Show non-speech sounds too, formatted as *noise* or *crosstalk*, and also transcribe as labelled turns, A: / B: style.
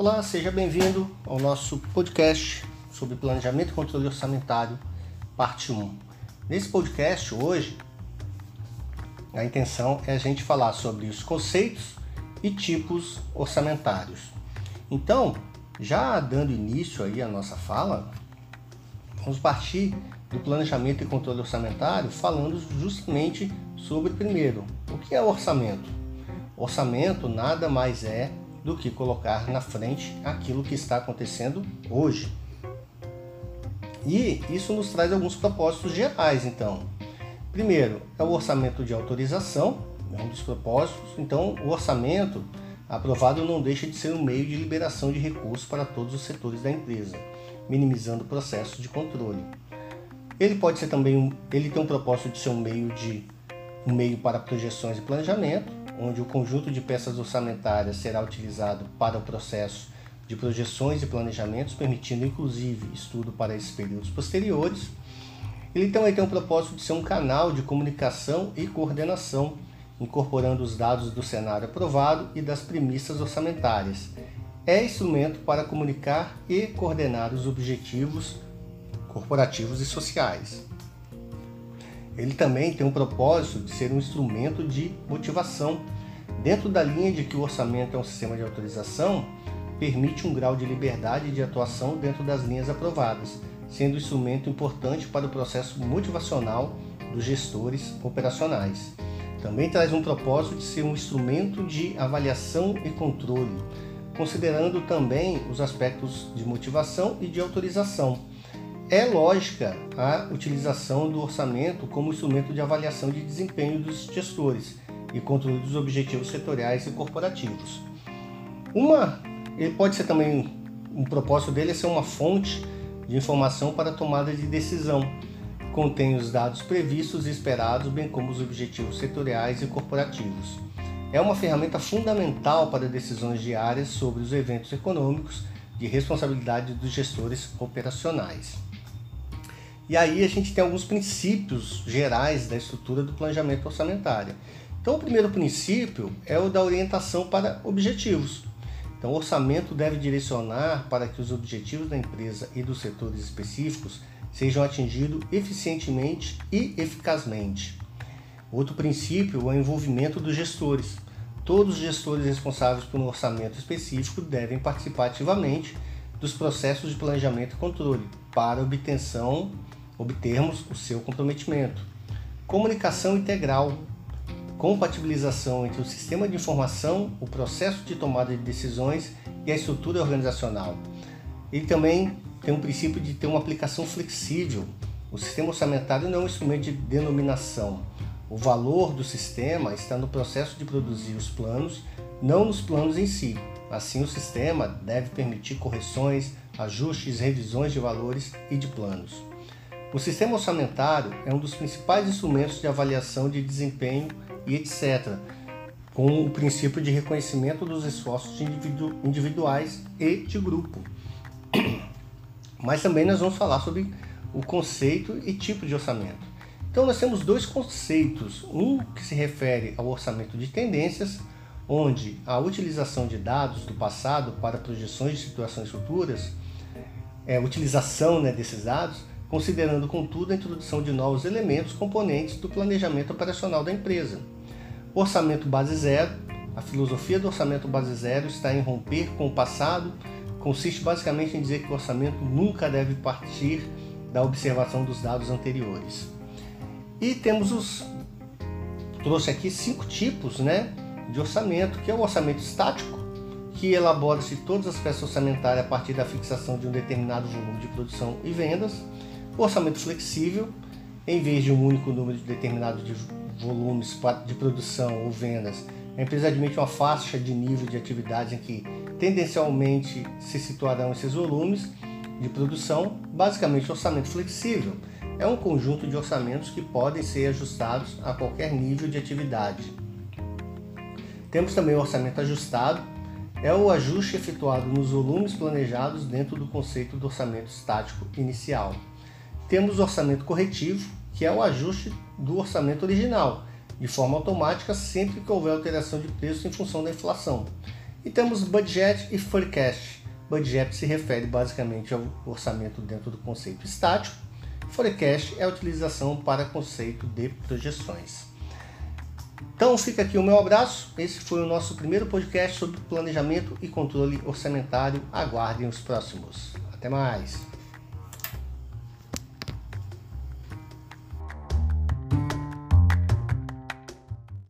A: Olá, seja bem-vindo ao nosso podcast sobre planejamento e controle orçamentário, parte 1. Nesse podcast hoje, a intenção é a gente falar sobre os conceitos e tipos orçamentários. Então, já dando início aí à nossa fala, vamos partir do planejamento e controle orçamentário falando justamente sobre primeiro, o que é orçamento? Orçamento nada mais é do que colocar na frente aquilo que está acontecendo hoje. E isso nos traz alguns propósitos gerais, então. Primeiro, é o orçamento de autorização, é um dos propósitos. Então, o orçamento aprovado não deixa de ser um meio de liberação de recursos para todos os setores da empresa, minimizando o processo de controle. Ele pode ser também, ele tem um propósito de ser um meio de um meio para projeções e planejamento, onde o conjunto de peças orçamentárias será utilizado para o processo de projeções e planejamentos, permitindo inclusive estudo para esses períodos posteriores. Ele também tem o propósito de ser um canal de comunicação e coordenação, incorporando os dados do cenário aprovado e das premissas orçamentárias. É instrumento para comunicar e coordenar os objetivos corporativos e sociais. Ele também tem o propósito de ser um instrumento de motivação. Dentro da linha de que o orçamento é um sistema de autorização, permite um grau de liberdade de atuação dentro das linhas aprovadas, sendo um instrumento importante para o processo motivacional dos gestores operacionais. Também traz um propósito de ser um instrumento de avaliação e controle, considerando também os aspectos de motivação e de autorização. É lógica a utilização do orçamento como instrumento de avaliação de desempenho dos gestores e controle dos objetivos setoriais e corporativos. Uma ele pode ser também um propósito dele é ser uma fonte de informação para tomada de decisão. Contém os dados previstos e esperados, bem como os objetivos setoriais e corporativos. É uma ferramenta fundamental para decisões diárias sobre os eventos econômicos de responsabilidade dos gestores operacionais. E aí a gente tem alguns princípios gerais da estrutura do planejamento orçamentário. Então, o primeiro princípio é o da orientação para objetivos. Então, o orçamento deve direcionar para que os objetivos da empresa e dos setores específicos sejam atingidos eficientemente e eficazmente. Outro princípio é o envolvimento dos gestores. Todos os gestores responsáveis por um orçamento específico devem participar ativamente dos processos de planejamento e controle para obtenção, obtermos o seu comprometimento. Comunicação integral compatibilização entre o sistema de informação, o processo de tomada de decisões e a estrutura organizacional. Ele também tem um princípio de ter uma aplicação flexível. O sistema orçamentário não é um instrumento de denominação. O valor do sistema está no processo de produzir os planos, não nos planos em si. Assim, o sistema deve permitir correções, ajustes, revisões de valores e de planos. O sistema orçamentário é um dos principais instrumentos de avaliação de desempenho e etc., com o princípio de reconhecimento dos esforços individu individuais e de grupo. *clears throat* Mas também nós vamos falar sobre o conceito e tipo de orçamento. Então nós temos dois conceitos, um que se refere ao orçamento de tendências, onde a utilização de dados do passado para projeções de situações futuras, é, utilização né, desses dados, considerando contudo a introdução de novos elementos componentes do planejamento operacional da empresa. Orçamento base zero. A filosofia do orçamento base zero está em romper com o passado, consiste basicamente em dizer que o orçamento nunca deve partir da observação dos dados anteriores. E temos os trouxe aqui cinco tipos, né, de orçamento, que é o orçamento estático, que elabora-se todas as peças orçamentárias a partir da fixação de um determinado volume de produção e vendas. Orçamento flexível, em vez de um único número de determinado de volumes de produção ou vendas, a empresa admite uma faixa de nível de atividade em que tendencialmente se situarão esses volumes de produção, basicamente orçamento flexível. É um conjunto de orçamentos que podem ser ajustados a qualquer nível de atividade. Temos também o orçamento ajustado, é o ajuste efetuado nos volumes planejados dentro do conceito do orçamento estático inicial. Temos o orçamento corretivo, que é o ajuste do orçamento original, de forma automática sempre que houver alteração de preço em função da inflação. E temos budget e forecast. Budget se refere basicamente ao orçamento dentro do conceito estático. Forecast é a utilização para conceito de projeções. Então fica aqui o meu abraço. Esse foi o nosso primeiro podcast sobre planejamento e controle orçamentário. Aguardem os próximos. Até mais!